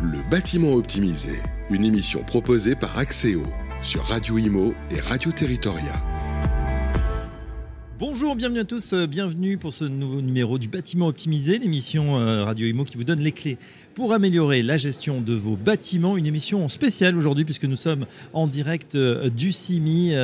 Le bâtiment optimisé, une émission proposée par Axéo sur Radio Imo et Radio Territoria. Bonjour, bienvenue à tous, euh, bienvenue pour ce nouveau numéro du bâtiment optimisé, l'émission euh, Radio Imo qui vous donne les clés pour améliorer la gestion de vos bâtiments. Une émission spéciale aujourd'hui puisque nous sommes en direct euh, du CIMI,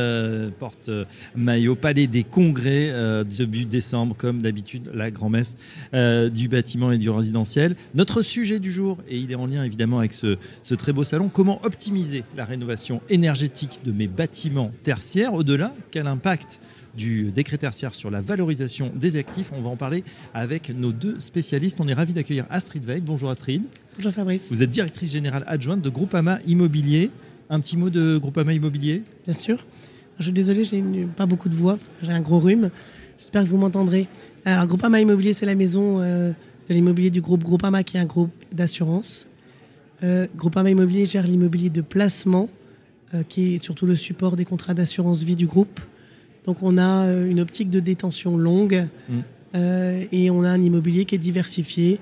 porte Maillot, Palais des Congrès, début décembre comme d'habitude, la grand-messe du bâtiment et du résidentiel. Notre sujet du jour, et il est en lien évidemment avec ce très beau salon, comment optimiser la rénovation énergétique de mes bâtiments tertiaires. Au-delà, quel impact du décret tertiaire sur la valorisation des actifs. On va en parler avec nos deux spécialistes. On est ravis d'accueillir Astrid Veil. Bonjour Astrid. Bonjour Fabrice. Vous êtes directrice générale adjointe de Groupama Immobilier. Un petit mot de Groupama Immobilier? Bien sûr. Je suis désolée, j'ai pas beaucoup de voix, j'ai un gros rhume. J'espère que vous m'entendrez. Alors, Groupama Immobilier, c'est la maison euh, de l'immobilier du groupe Groupama, qui est un groupe d'assurance. Euh, Groupama Immobilier gère l'immobilier de placement, euh, qui est surtout le support des contrats d'assurance vie du groupe. Donc on a euh, une optique de détention longue mm. euh, et on a un immobilier qui est diversifié,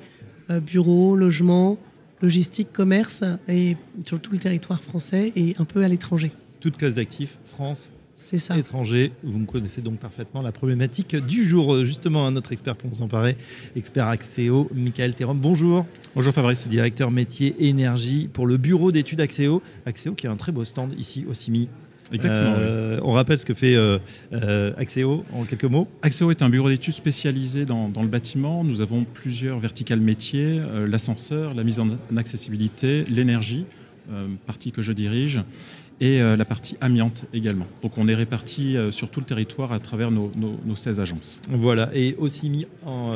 euh, bureau, logement, logistique, commerce, et sur tout le territoire français et un peu à l'étranger. Toute classe d'actifs, France, c'est ça. Étranger, vous me connaissez donc parfaitement la problématique du jour. Justement, un autre expert pour vous en parler, expert Axéo, Michael Théron. Bonjour. Bonjour Fabrice. Directeur métier énergie pour le bureau d'études Axéo. Axéo qui a un très beau stand ici au CIMI Exactement. Euh, on rappelle ce que fait euh, euh, Axéo en quelques mots. Axéo est un bureau d'études spécialisé dans, le bâtiment. Nous avons plusieurs verticales métiers l'ascenseur, la mise en accessibilité, l'énergie, partie que je dirige, et la partie amiante également. Donc on est répartis sur tout le territoire à travers nos, 16 agences. Voilà, et aussi mis,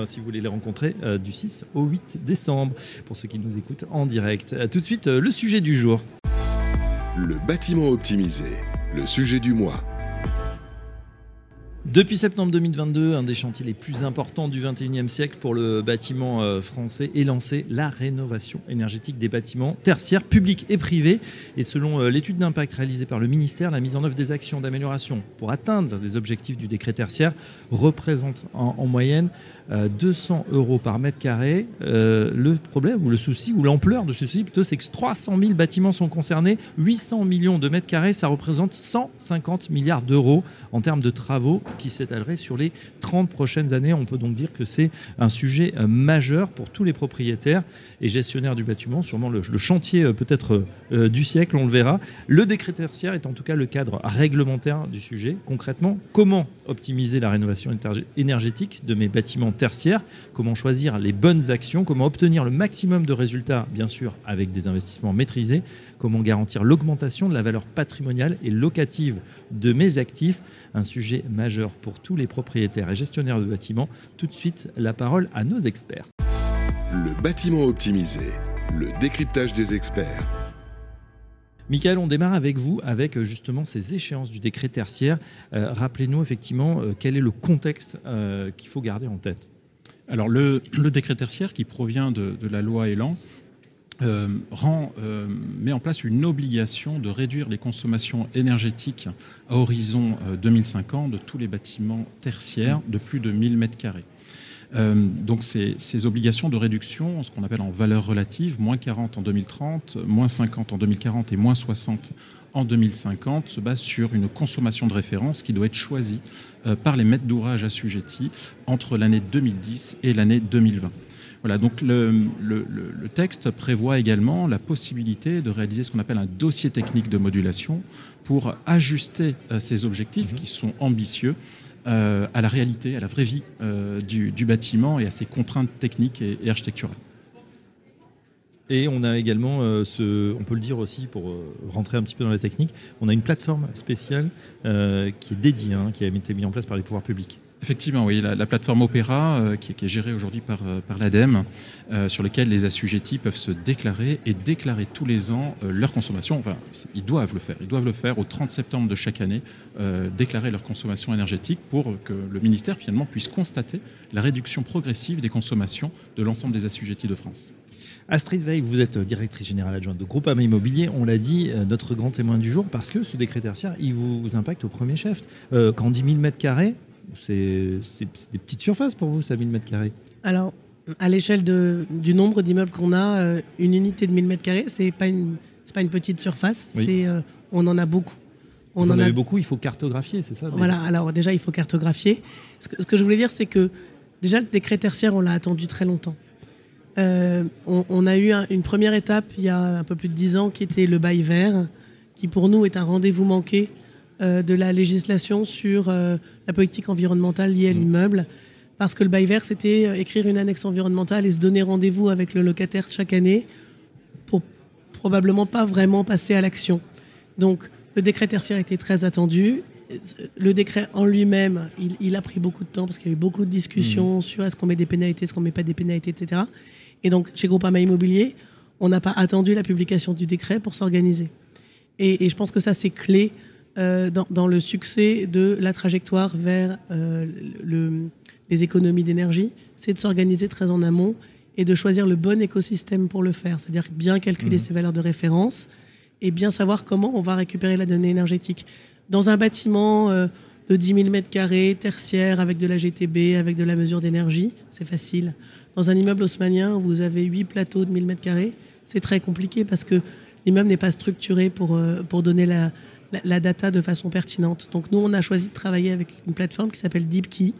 si vous voulez les rencontrer, du 6 au 8 décembre, pour ceux qui nous écoutent en direct. tout de suite, le sujet du jour. Le bâtiment optimisé le sujet du mois. Depuis septembre 2022, un des chantiers les plus importants du 21e siècle pour le bâtiment euh, français est lancé, la rénovation énergétique des bâtiments tertiaires publics et privés. Et selon euh, l'étude d'impact réalisée par le ministère, la mise en œuvre des actions d'amélioration pour atteindre les objectifs du décret tertiaire représente en, moyenne 200 euh, euros par mètre carré. le problème ou le souci ou l'ampleur de ce souci plutôt, c'est que 300 000 bâtiments sont concernés, 800 millions de mètres carrés, ça représente 150 milliards d'euros en termes de travaux qui s'étalerait sur les 30 prochaines années. On peut donc dire que c'est un sujet euh, majeur pour tous les propriétaires et gestionnaires du bâtiment, sûrement le, chantier euh, peut-être euh, du siècle, on le verra. Le décret tertiaire est en tout cas le cadre réglementaire du sujet. Concrètement, comment optimiser la rénovation énergétique de mes bâtiments tertiaires Comment choisir les bonnes actions Comment obtenir le maximum de résultats, bien sûr, avec des investissements maîtrisés Comment garantir l'augmentation de la valeur patrimoniale et locative de mes actifs Un sujet majeur pour tous les propriétaires et gestionnaires de bâtiments. Tout de suite, la parole à nos experts. Le bâtiment optimisé, le décryptage des experts. Michael, on démarre avec vous avec euh, justement ces échéances du décret tertiaire. Euh, rappelez-nous effectivement euh, quel est le contexte qu'il faut garder en tête. Alors le, décret tertiaire qui provient de, la loi Elan met en place une obligation de réduire les consommations énergétiques à horizon 2050 euh, de tous les bâtiments tertiaires de plus de 1000 m2. Donc ces, ces, obligations de réduction, ce qu'on appelle en valeur relative, moins 40 en 2030, moins 50 en 2040 et moins 60 en 2050, se basent sur une consommation de référence qui doit être choisie par les maîtres d'ouvrage assujettis entre l'année 2010 et l'année 2020. Voilà, donc le, texte prévoit également la possibilité de réaliser ce qu'on appelle un dossier technique de modulation pour ajuster euh, ces objectifs mhm. qui sont ambitieux euh, à la réalité, à la vraie vie euh, du, bâtiment et à ses contraintes techniques et, architecturales. Et on a également, ce, on peut le dire aussi pour rentrer un petit peu dans la technique, on a une plateforme spéciale qui est dédiée, hein, qui a été mise en place par les pouvoirs publics. Effectivement, oui, la, plateforme Opéra, euh, qui, est gérée aujourd'hui par, euh, l'ADEME, euh, sur laquelle les assujettis peuvent se déclarer et déclarer tous les ans leur consommation. Enfin, ils doivent le faire. Ils doivent le faire au 30 septembre de chaque année, déclarer leur consommation énergétique pour que le ministère finalement puisse constater la réduction progressive des consommations de l'ensemble des assujettis de France. Astrid Veil, vous êtes directrice générale adjointe de Groupama Immobilier. On l'a dit, notre grand témoin du jour, parce que ce décret tertiaire, il vous impacte au premier chef. quand 10 000 mètres carrés, c'est des petites surfaces pour vous, ça, 1000 mètres carrés Alors, à l'échelle du nombre d'immeubles qu'on a, euh, une unité de 1000 m2, c'est pas une pas une petite surface, c'est euh, on en a beaucoup. On Vous en, en beaucoup, il faut cartographier, c'est ça Voilà, alors déjà il faut cartographier. Ce que, ce que je voulais dire, c'est que déjà le décret tertiaire, on l'a attendu très longtemps. Euh, on, a eu une première étape il y a un peu plus de dix ans qui était le bail vert, qui pour nous est un rendez-vous manqué de la législation sur la politique environnementale liée à mmh. l'immeuble parce que le bail vert, c'était euh, écrire une annexe environnementale et se donner rendez-vous avec le locataire chaque année pour probablement pas vraiment passer à l'action. Donc, le décret tertiaire était très attendu. Le décret en lui-même, il, a pris beaucoup de temps parce qu'il y a eu beaucoup de discussions mmh. sur est-ce qu'on met des pénalités, est-ce qu'on met pas des pénalités, etc. Et donc, chez Groupama Immobilier, on n'a pas attendu la publication du décret pour s'organiser. Et, je pense que ça, c'est clé euh, dans, le succès de la trajectoire vers euh, le, les économies d'énergie, c'est de s'organiser très en amont et de choisir le bon écosystème pour le faire. C'est-à-dire bien calculer mmh. ses valeurs de référence et bien savoir comment on va récupérer la donnée énergétique. Dans un bâtiment euh, de 10 000 m2, tertiaire, avec de la GTB, avec de la mesure d'énergie, c'est facile. Dans un immeuble haussmanien, vous avez 8 plateaux de 1000 m2, c'est très compliqué parce que l'immeuble n'est pas structuré pour, euh, pour donner la, la, la, data de façon pertinente. Donc nous, on a choisi de travailler avec une plateforme qui s'appelle DeepKey,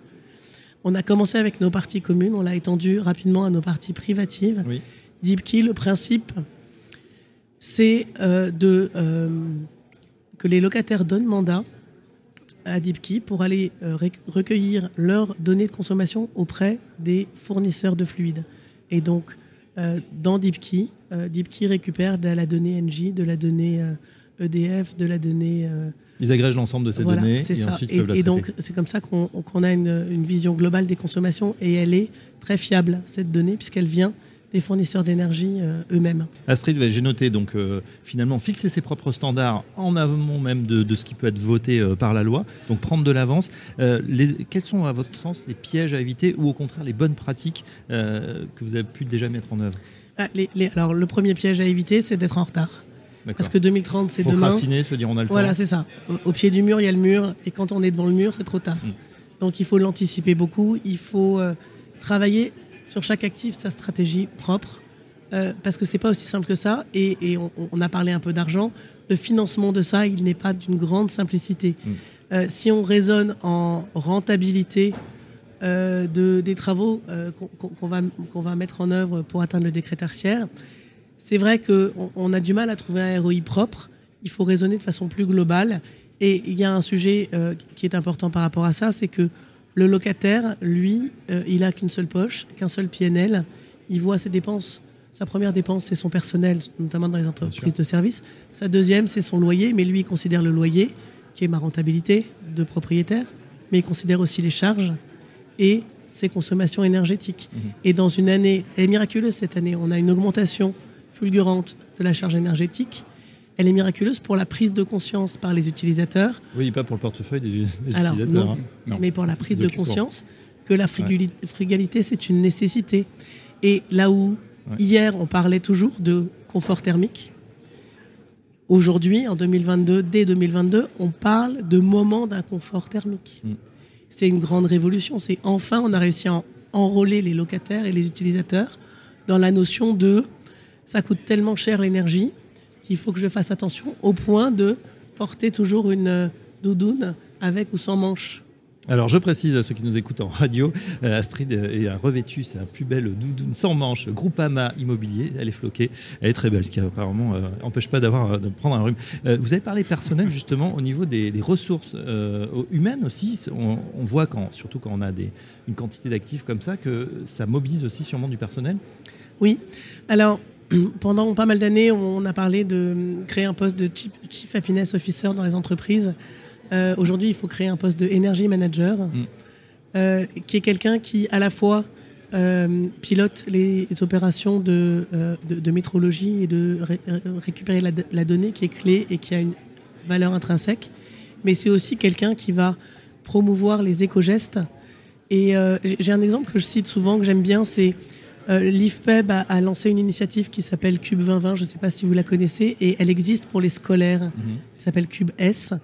on a commencé avec nos parties communes, on l'a étendu rapidement à nos parties privatives. Oui. DeepKey, le principe, c'est euh, de euh, que les locataires donnent mandat à DeepKey pour aller euh, recueillir leurs données de consommation auprès des fournisseurs de fluides. Et donc, dans DeepKey, DeepKey récupère de la donnée NJ, de la donnée EDF, de la donnée ils agrègent l'ensemble de ces données et ensuite et, et donc c'est comme ça qu'on a une, vision globale des consommations et elle est très fiable cette donnée puisqu'elle vient des fournisseurs d'énergie euh, eux-mêmes. Astrid, j'ai noté donc euh, finalement fixer ses propres standards en amont même de, ce qui peut être voté euh, par la loi, donc prendre de l'avance. quels sont à votre sens les pièges à éviter ou au contraire les bonnes pratiques que vous avez pu déjà mettre en œuvre? Ah, Alors le premier piège à éviter, c'est d'être en retard. Parce que 2030, c'est demain. se dire on a le voilà, c'est ça. Au, pied du mur, il y a le mur, et quand on est devant le mur, c'est trop tard. Mm. Donc il faut l'anticiper beaucoup. Il faut euh, travailler sur chaque actif sa stratégie propre, euh, parce que c'est pas aussi simple que ça. Et, on, a parlé un peu d'argent. Le financement de ça, il n'est pas d'une grande simplicité. Mm. Euh, si on raisonne en rentabilité de, des travaux qu'on va, qu'on va mettre en œuvre pour atteindre le décret tertiaire, c'est vrai qu'on on a du mal à trouver un ROI propre. Il faut raisonner de façon plus globale. Et il y a un sujet euh, qui est important par rapport à ça, c'est que le locataire, lui, euh, il a qu'une seule poche, qu'un seul PNL. Il voit ses dépenses. Sa première dépense, c'est son personnel, notamment dans les entreprises de services. Sa deuxième, c'est son loyer, mais lui, il considère le loyer, qui est ma rentabilité de propriétaire, mais il considère aussi les charges et ses consommations énergétiques. Mmh. Et dans une année, elle est miraculeuse cette année, on a une augmentation fulgurante de la charge énergétique. Elle est miraculeuse pour la prise de conscience par les utilisateurs. Oui, pas pour le portefeuille des, utilisateurs. Hein. Non, mais pour la prise de conscience que la frugalité, c'est une nécessité. Et là où hier on parlait toujours de confort thermique, aujourd'hui, en 2022, dès 2022, on parle de moment d'inconfort thermique. Mm. C'est une grande révolution. C'est enfin on a réussi à enrôler les locataires et les utilisateurs dans la notion de ça coûte tellement cher l'énergie qu'il faut que je fasse attention au point de porter toujours une euh, doudoune avec ou sans manche. Alors je précise à ceux qui nous écoutent en radio, euh, Astrid a revêtu sa plus belle doudoune sans manche, Groupama Immobilier, elle est floquée, elle est très belle, ce qui apparemment n'empêche euh, pas d'avoir de prendre un rhume. vous avez parlé personnel justement au niveau des, ressources humaines aussi, on, voit quand, surtout quand on a des, une quantité d'actifs comme ça, que ça mobilise aussi sûrement du personnel. Oui, alors pendant pas mal d'années, on a parlé de créer un poste de Chief, Happiness Officer dans les entreprises. Euh, aujourd'hui, il faut créer un poste de Energy Manager, mm. euh, qui est quelqu'un qui, à la fois, euh, pilote les opérations de, de, métrologie et de récupérer la, donnée qui est clé et qui a une valeur intrinsèque, mais c'est aussi quelqu'un qui va promouvoir les éco-gestes. Et j'ai un exemple que je cite souvent, que j'aime bien, c'est euh, L'IFPEB a, lancé une initiative qui s'appelle Cube 2020, je ne sais pas si vous la connaissez, et elle existe pour les scolaires. Mhm. Elle s'appelle Cube S.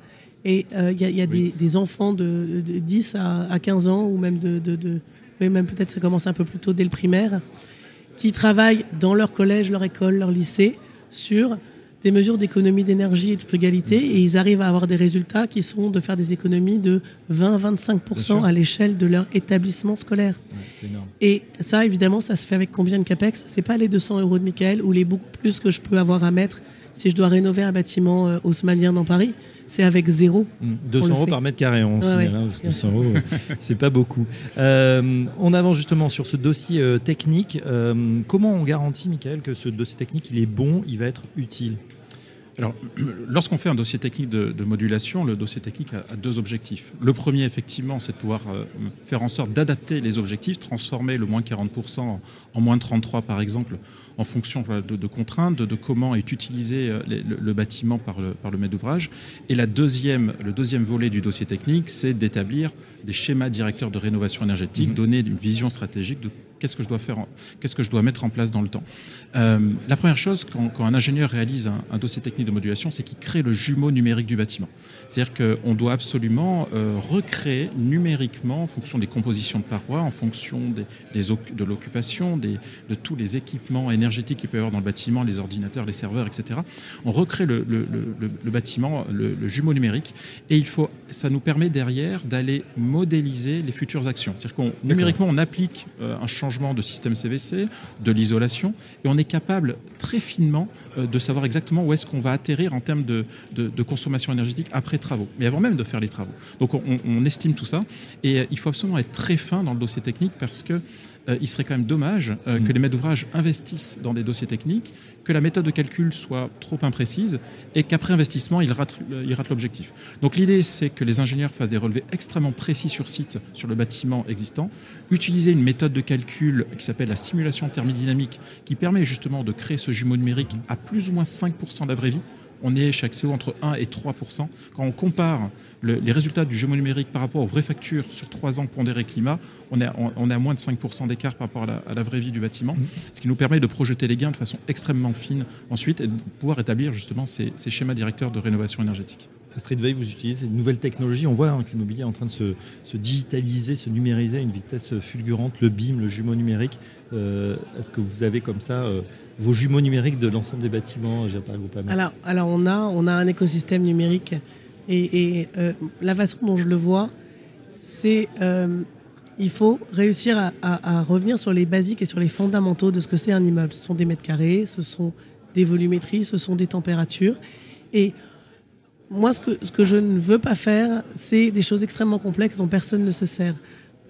Et il euh, y a, des, enfants de, 10 à, 15 ans, ou même de, oui, même peut-être ça commence un peu plus tôt dès le primaire, qui travaillent dans leur collège, leur école, leur lycée sur des mesures d'économie d'énergie et de frugalité et ils arrivent à avoir des résultats qui sont de faire des économies de 20-25% à l'échelle de leur établissement scolaire. Et ça, évidemment, ça se fait avec combien de CAPEX? C'est pas les 200 euros de Michael ou les beaucoup plus que je peux avoir à mettre si je dois rénover un bâtiment euh, haussmannien dans Paris c'est avec zéro. 200 mmh. euros par mètre carré, on signale. 200 euros, c'est pas beaucoup. Euh, on avance justement sur ce dossier euh, technique. comment on garantit, Michael, que ce dossier technique, il est bon, il va être utile? Alors, lorsqu'on fait un dossier technique de, modulation, le dossier technique a, deux objectifs. Le premier, effectivement, c'est de pouvoir euh, faire en sorte d'adapter les objectifs, transformer le moins 40% en, moins de 33, par exemple, en fonction de, contraintes, de, comment est utilisé euh, le, bâtiment par le, par le maître d'ouvrage. Et la deuxième, le deuxième volet du dossier technique, c'est d'établir des schémas directeurs de rénovation énergétique, mmh. donner une vision stratégique de qu'est-ce que je dois faire, qu'est-ce que je dois mettre en place dans le temps. Euh, la première chose, quand, un ingénieur réalise un, dossier technique de modulation, c'est qu'il crée le jumeau numérique du bâtiment. C'est-à-dire qu'on doit absolument euh, recréer numériquement, en fonction des compositions de parois, en fonction des, de l'occupation, de tous les équipements énergétiques qu'il peut y avoir dans le bâtiment, les ordinateurs, les serveurs, etc. On recrée le, bâtiment, le, jumeau numérique, et il faut, ça nous permet derrière d'aller modéliser les futures actions. C'est-à-dire qu'on numériquement on applique euh, un changement de système CVC, de l'isolation, et on est capable très finement de savoir exactement où est-ce qu'on va atterrir en termes de, consommation énergétique après travaux, mais avant même de faire les travaux. Donc on, estime tout ça, et euh, il faut absolument être très fin dans le dossier technique parce que euh, il serait quand même dommage que mm. les maîtres d'ouvrage investissent dans des dossiers techniques, que la méthode de calcul soit trop imprécise et qu'après investissement, ils ratent, ils ratent l'objectif. Donc l'idée, c'est que les ingénieurs fassent des relevés extrêmement précis sur site, sur le bâtiment existant, utiliser une méthode de calcul qui s'appelle la simulation thermodynamique, qui permet justement de créer ce jumeau numérique à plus ou moins 5% de la vraie vie on est chez Axéo entre 1 et 3% Quand on compare les résultats du jumeau numérique par rapport aux vraies factures sur 3 ans pondéré climat, on est, à moins de 5% d'écart par rapport à la, vraie vie du bâtiment, ce qui nous permet de projeter les gains de façon extrêmement fine ensuite et de pouvoir établir justement ces schémas directeurs de rénovation énergétique. Astrid Veil, vous utilisez une nouvelle technologie. On voit hein, que l'immobilier est en train de se, digitaliser, se numériser à une vitesse fulgurante, le BIM, le jumeau numérique. Euh, est-ce que vous avez comme ça euh, vos jumeaux numériques de l'ensemble des bâtiments alors, alors on, a, on a un écosystème numérique et, euh, la façon dont je le vois, c'est il faut réussir à, à, revenir sur les basiques et sur les fondamentaux de ce que c'est un immeuble. Ce sont des mètres carrés, ce sont des volumétries, ce sont des températures. Et moi, ce que, ce que je ne veux pas faire, c'est des choses extrêmement complexes dont personne ne se sert.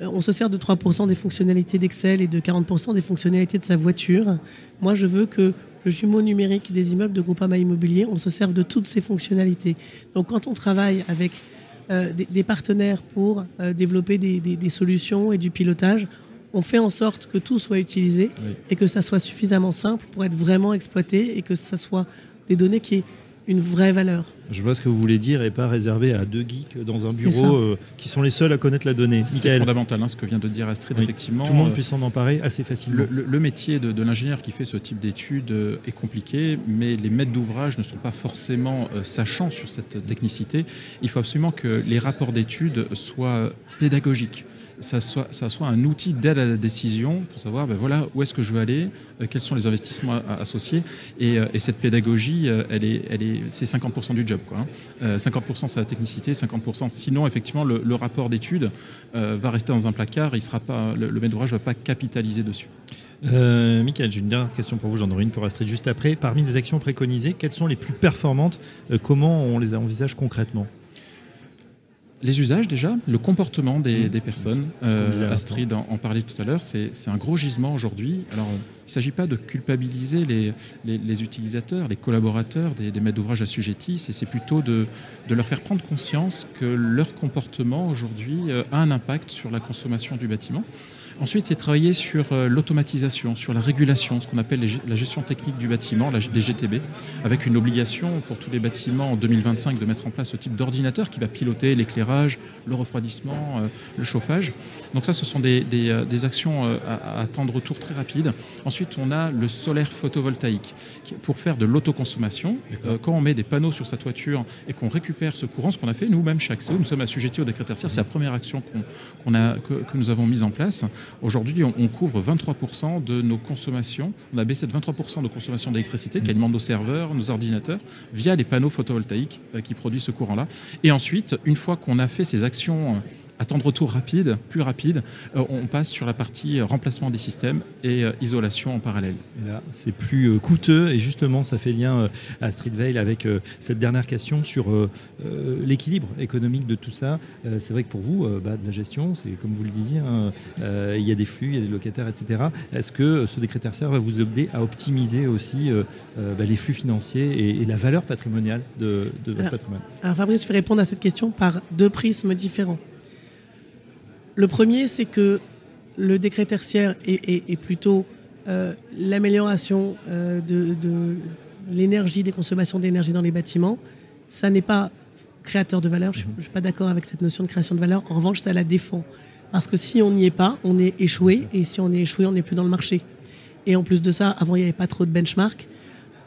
Euh, on se sert de 3% des fonctionnalités d'Excel et de 40% des fonctionnalités de sa voiture. Moi, je veux que le jumeau numérique des immeubles de Groupama Immobilier, on se serve de toutes ces fonctionnalités. Donc, quand on travaille avec euh, des, partenaires pour euh, développer des, solutions et du pilotage, on fait en sorte que tout soit utilisé et que ça soit suffisamment simple pour être vraiment exploité et que ça soit des données qui une vraie valeur. Je vois ce que vous voulez dire et pas réservé à deux geeks dans un bureau euh, qui sont les seuls à connaître la donnée. C'est fondamental hein, ce que vient de dire Astrid, effectivement. Tout le monde euh, puisse s'en emparer assez facilement. Le, métier de, l'ingénieur qui fait ce type d'études euh, est compliqué, mais les maîtres d'ouvrage ne sont pas forcément sachants sur cette technicité. Il faut absolument que les rapports d'études soient pédagogiques ça soit, un outil d'aide à la décision pour savoir ben où est-ce que je veux aller, euh, quels sont les investissements associés. Et, euh, et, cette pédagogie, euh, c'est 50% du job. Quoi, 50% c'est la technicité, 50% sinon, effectivement, le, rapport d'étude va rester dans un placard il le, maître d'ouvrage ne va pas capitaliser dessus. Euh, Michael, j'ai une dernière question pour vous, j'en aurai une pour Astrid juste après. Parmi les actions préconisées, quelles sont les plus performantes? Comment on les envisage concrètement? Les usages déjà, le comportement des, mmh. personnes. Euh, Astrid en, parlait tout à l'heure, c'est un gros gisement aujourd'hui. Alors, il ne s'agit pas de culpabiliser les, les, utilisateurs, les collaborateurs des, maîtres d'ouvrage assujettis, c'est plutôt de, de, leur faire prendre conscience que leur comportement aujourd'hui euh, a un impact sur la consommation du bâtiment. Ensuite, c'est travailler sur euh, l'automatisation, sur la régulation, ce qu'on appelle la gestion technique du bâtiment, les GTB, avec une obligation pour tous les bâtiments en 2025 de mettre en place ce type d'ordinateur qui va piloter l'éclairage, le refroidissement, euh, le chauffage. Donc ça, ce sont des, euh, actions à, à temps de retour très rapide. Ensuite, on a le solaire photovoltaïque pour faire de l'autoconsommation. quand on met des panneaux sur sa toiture et qu'on récupère ce courant, ce qu'on a fait nous-mêmes chez Axéo, nous sommes assujettis au décret tertiaire, c'est la première action qu'on a, que, que nous avons mise en place Aujourd'hui, on, couvre 23% de nos consommations. On a baissé de 23% de nos consommations d'électricité qui alimente nos serveurs, nos ordinateurs, via les panneaux photovoltaïques qui produisent ce courant-là. Et ensuite, une fois qu'on a fait ces actions à temps de retour rapide, plus rapide, euh, on passe sur la partie euh, remplacement des systèmes et euh, isolation en parallèle. là, c'est plus coûteux et justement, ça fait lien à Street Veil avec cette dernière question sur l'équilibre économique de tout ça. c'est vrai que pour vous, bah, de la gestion, c'est comme vous le disiez, hein, il y a des flux, il y a des locataires, etc. Est-ce que ce décret tertiaire va vous aider à optimiser aussi bah, les flux financiers et, la valeur patrimoniale de, votre patrimoine? Alors Fabrice, je vais répondre à cette question par deux prismes différents. Le premier, c'est que le décret tertiaire est, plutôt euh, l'amélioration euh, de, l'énergie, des consommations d'énergie dans les bâtiments. Ça n'est pas créateur de valeur. Je ne suis pas d'accord avec cette notion de création de valeur. En revanche, ça la défend. Parce que si on n'y est pas, on est échoué. Et si on est échoué, on n'est plus dans le marché. Et en plus de ça, avant, il n'y avait pas trop de benchmark.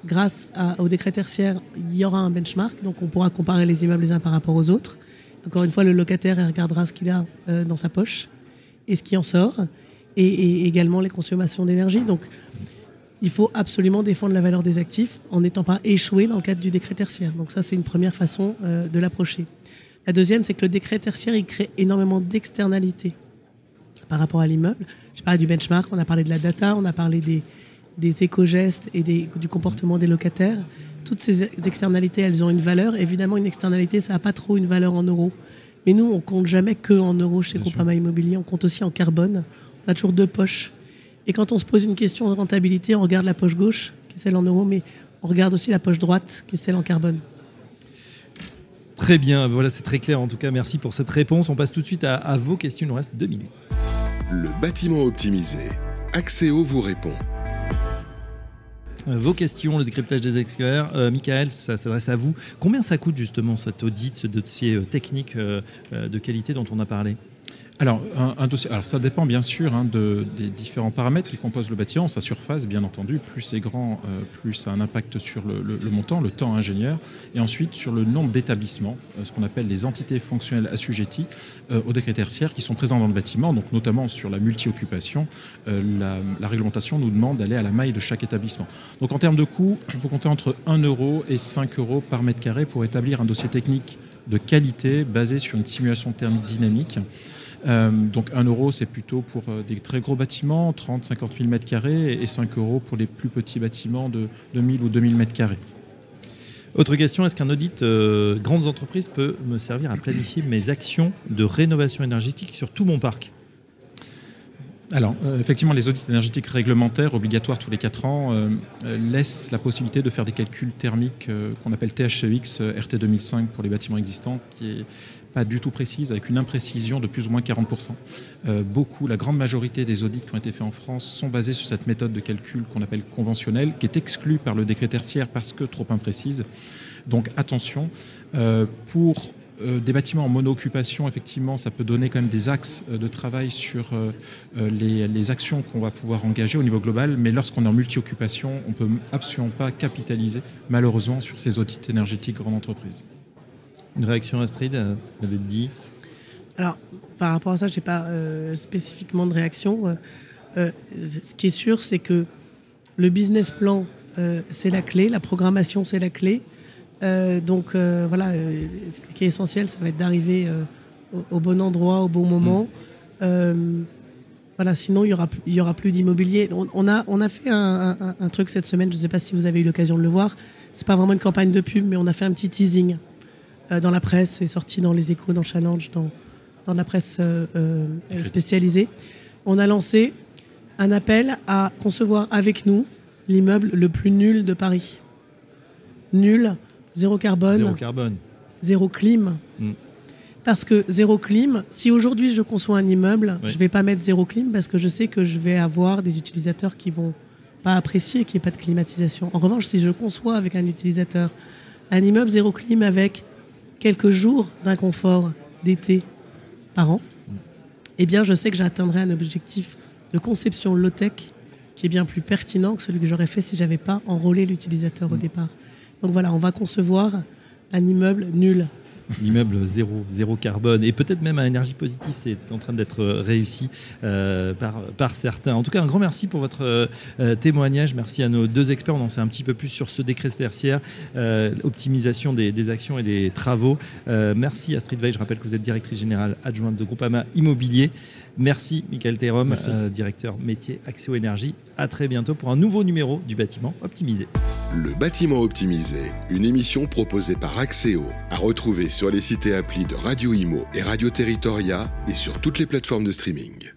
Grâce au décret tertiaire, il y aura un benchmark. Donc, on pourra comparer les immeubles les uns par rapport aux autres. Encore une fois, le locataire regardera ce qu'il a euh, dans sa poche et ce qui en sort, et, également les consommations d'énergie. Donc, il faut absolument défendre la valeur des actifs en n'étant pas échoué dans le cadre du décret tertiaire. Donc ça, c'est une première façon euh, de l'approcher. La deuxième, c'est que le décret tertiaire, il crée énormément d'externalités par rapport à l'immeuble. Je parlais du benchmark, on a parlé de la data, on a parlé des, des éco-gestes et du comportement des locataires toutes ces externalités, elles ont une valeur. Évidemment, une externalité, ça n'a pas trop une valeur en euros. Mais nous, on compte jamais que en euros chez Groupama Immobilier, on compte aussi en carbone. On a toujours deux poches. Et quand on se pose une question de rentabilité, on regarde la poche gauche, qui est celle en euros, mais on regarde aussi la poche droite, qui est celle en carbone. Très bien, voilà, c'est très clair en tout cas. Merci pour cette réponse. On passe tout de suite à, à vos questions. Il nous reste deux minutes. Le bâtiment optimisé. Axéo vous répond. Euh, vos questions, le décryptage des experts. Euh, Michael, ça s'adresse à vous. Combien ça coûte justement cet audit, ce dossier euh, technique de qualité dont on a parlé? Alors, un, dossier, alors, ça dépend bien sûr hein, de, des différents paramètres qui composent le bâtiment, sa surface, bien entendu. Plus c'est grand, euh, plus ça a un impact sur le, montant, le temps ingénieur, et ensuite sur le nombre d'établissements, euh, ce qu'on appelle les entités fonctionnelles assujetties euh, au décret tertiaire qui sont présents dans le bâtiment. Donc, notamment sur la multi-occupation, la, la, réglementation nous demande d'aller à la maille de chaque établissement. Donc, en termes de coût, il faut compter entre 1 euro et 5 euros par mètre carré pour établir un dossier technique de qualité basé sur une simulation thermique dynamique. Euh, donc 1 euro, c'est plutôt pour euh, des très gros bâtiments, 30, 50 000 mètres carrés, et 5 euros pour les plus petits bâtiments de 1000 ou 2000 mètres carrés. Autre question, est-ce qu'un audit euh, grandes entreprises peut me servir à planifier mes actions de rénovation énergétique sur tout mon parc? Alors, effectivement, les audits énergétiques réglementaires, obligatoires tous les 4 ans, laissent la possibilité de faire des calculs thermiques qu'on appelle THCX RT 2005 pour les bâtiments existants, qui est pas du tout précise, avec une imprécision de plus ou moins 40%. Euh, beaucoup, la grande majorité des audits qui ont été faits en France sont basés sur cette méthode de calcul qu'on appelle conventionnelle, qui est exclue par le décret tertiaire parce que trop imprécise. Donc attention, euh, pour euh, des bâtiments en mono-occupation, effectivement, ça peut donner quand même des axes de travail sur les, les, actions qu'on va pouvoir engager au niveau global, mais lorsqu'on est en multi-occupation, on ne peut absolument pas capitaliser, malheureusement, sur ces audits énergétiques grande entreprise. Une réaction Astrid, euh, vous avez dit Alors, par rapport à ça, je n'ai pas euh, spécifiquement de réaction. Euh, ce qui est sûr, c'est que le business plan, c'est la clé, la programmation, c'est la clé. Donc voilà, ce qui est essentiel, ça va être d'arriver au, bon endroit, au bon moment. Mm. voilà, sinon il y aura, il y aura plus d'immobilier. On, a, on a fait un, un truc cette semaine, je ne sais pas si vous avez eu l'occasion de le voir. C'est pas vraiment une campagne de pub, mais on a fait un petit teasing. Euh, dans la presse, est sorti dans les échos, dans Challenge, dans, dans la presse euh, euh, spécialisée. On a lancé un appel à concevoir avec nous l'immeuble le plus nul de Paris. Nul, zéro carbone. Zéro carbone. Zéro clim. Mm. Parce que zéro clim, si aujourd'hui je conçois un immeuble, je ne vais pas mettre zéro clim parce que je sais que je vais avoir des utilisateurs qui vont pas apprécier qu'il n'y ait pas de climatisation. En revanche, si je conçois avec un utilisateur un immeuble zéro clim avec quelques jours d'inconfort d'été par an, eh bien, je sais que j'atteindrai un objectif de conception low-tech qui est bien plus pertinent que celui que j'aurais fait si j'avais pas enrôlé l'utilisateur au mm. départ. Donc voilà, on va concevoir un immeuble nul. L'immeuble zéro, zéro carbone et peut-être même à énergie positive, c'est en train d'être réussi par, par certains. En tout cas, un grand merci pour votre témoignage. Merci à nos deux experts. On en sait un petit peu plus sur ce décret tertiaire, optimisation des, des, actions et des travaux. merci Astrid Veil. Je rappelle que vous êtes directrice générale adjointe de Groupama Immobilier. Merci Michael Terom, euh, directeur métier Axéo Énergie. À très bientôt pour un nouveau numéro du bâtiment optimisé. Le bâtiment optimisé, une émission proposée par Axéo, à retrouver sur les sites et applis de Radio Imo et Radio Territoria et sur toutes les plateformes de streaming.